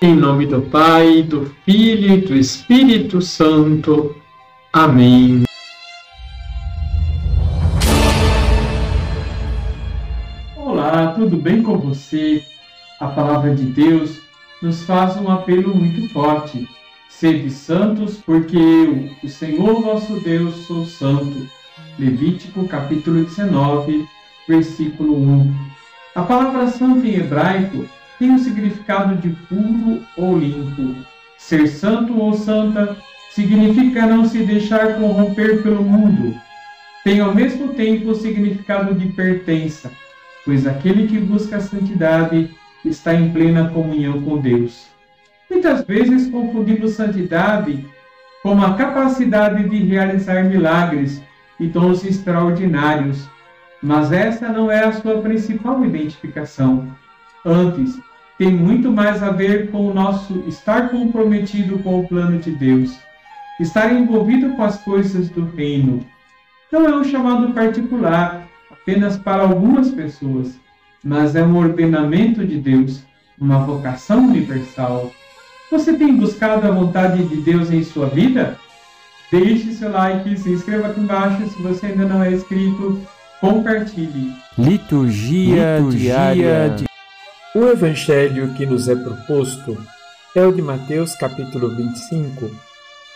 Em nome do Pai, do Filho e do Espírito Santo. Amém. Olá, tudo bem com você? A palavra de Deus nos faz um apelo muito forte. Sede santos, porque eu, o Senhor vosso Deus, sou santo. Levítico capítulo 19, versículo 1. A palavra santo em hebraico tem o significado de puro ou limpo. Ser santo ou santa significa não se deixar corromper pelo mundo. Tem ao mesmo tempo o significado de pertença, pois aquele que busca a santidade está em plena comunhão com Deus. Muitas vezes confundimos santidade com a capacidade de realizar milagres e dons extraordinários, mas essa não é a sua principal identificação. Antes, tem muito mais a ver com o nosso estar comprometido com o plano de Deus, estar envolvido com as coisas do reino. Não é um chamado particular, apenas para algumas pessoas, mas é um ordenamento de Deus, uma vocação universal. Você tem buscado a vontade de Deus em sua vida? Deixe seu like, se inscreva aqui embaixo se você ainda não é inscrito, compartilhe. Liturgia, Liturgia diária de o evangelho que nos é proposto é o de Mateus, capítulo 25,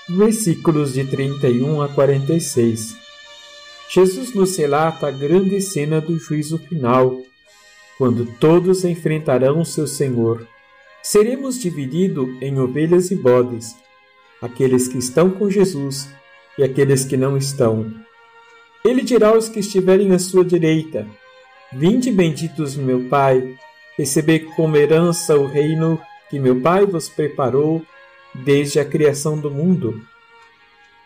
versículos de 31 a 46. Jesus nos relata a grande cena do juízo final, quando todos enfrentarão seu Senhor. Seremos divididos em ovelhas e bodes, aqueles que estão com Jesus e aqueles que não estão. Ele dirá aos que estiverem à sua direita: Vinde benditos meu Pai Receber como herança o reino que meu Pai vos preparou desde a criação do mundo.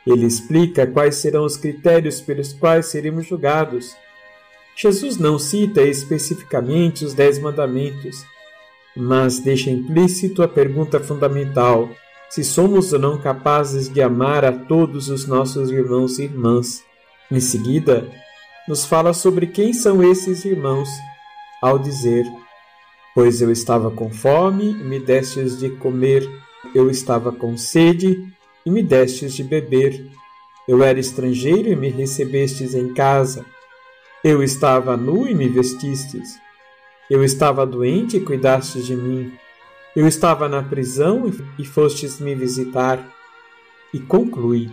Ele explica quais serão os critérios pelos quais seremos julgados. Jesus não cita especificamente os Dez Mandamentos, mas deixa implícito a pergunta fundamental: se somos ou não capazes de amar a todos os nossos irmãos e irmãs. Em seguida, nos fala sobre quem são esses irmãos, ao dizer: Pois eu estava com fome e me destes de comer, eu estava com sede e me destes de beber. Eu era estrangeiro e me recebestes em casa. Eu estava nu e me vestistes. Eu estava doente e cuidastes de mim. Eu estava na prisão e fostes me visitar. E conclui: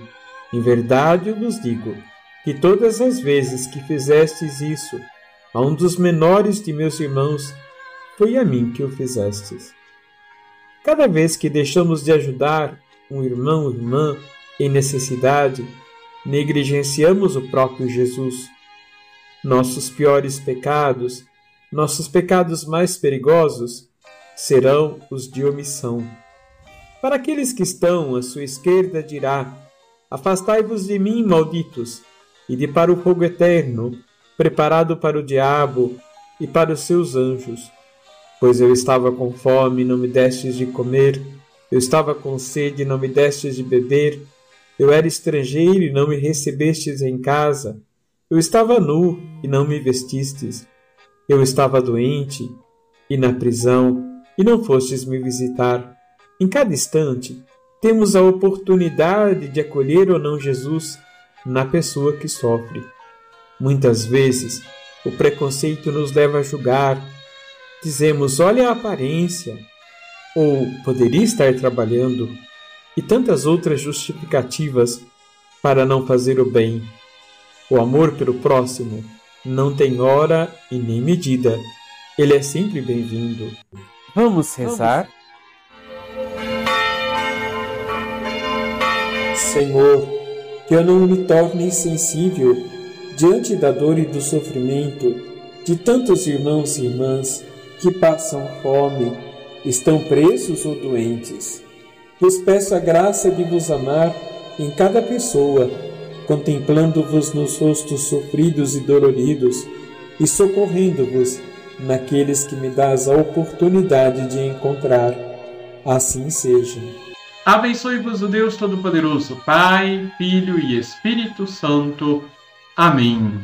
Em verdade eu vos digo que todas as vezes que fizestes isso a um dos menores de meus irmãos, foi a mim que o fizestes. Cada vez que deixamos de ajudar um irmão ou irmã em necessidade, negligenciamos o próprio Jesus. Nossos piores pecados, nossos pecados mais perigosos, serão os de omissão. Para aqueles que estão à sua esquerda, dirá: Afastai-vos de mim, malditos, e de para o fogo eterno, preparado para o diabo e para os seus anjos Pois eu estava com fome, não me destes de comer, eu estava com sede, não me destes de beber, eu era estrangeiro e não me recebestes em casa, eu estava nu e não me vestistes, eu estava doente e na prisão e não fostes me visitar. Em cada instante, temos a oportunidade de acolher ou não Jesus na pessoa que sofre. Muitas vezes, o preconceito nos leva a julgar, Dizemos, olha a aparência, ou poderia estar trabalhando, e tantas outras justificativas para não fazer o bem. O amor pelo próximo não tem hora e nem medida. Ele é sempre bem-vindo. Vamos rezar? Senhor, que eu não me torne insensível diante da dor e do sofrimento de tantos irmãos e irmãs que passam fome, estão presos ou doentes. Vos peço a graça de vos amar em cada pessoa, contemplando-vos nos rostos sofridos e doloridos e socorrendo-vos naqueles que me dás a oportunidade de encontrar. Assim seja. Abençoe-vos o Deus Todo-Poderoso, Pai, Filho e Espírito Santo. Amém.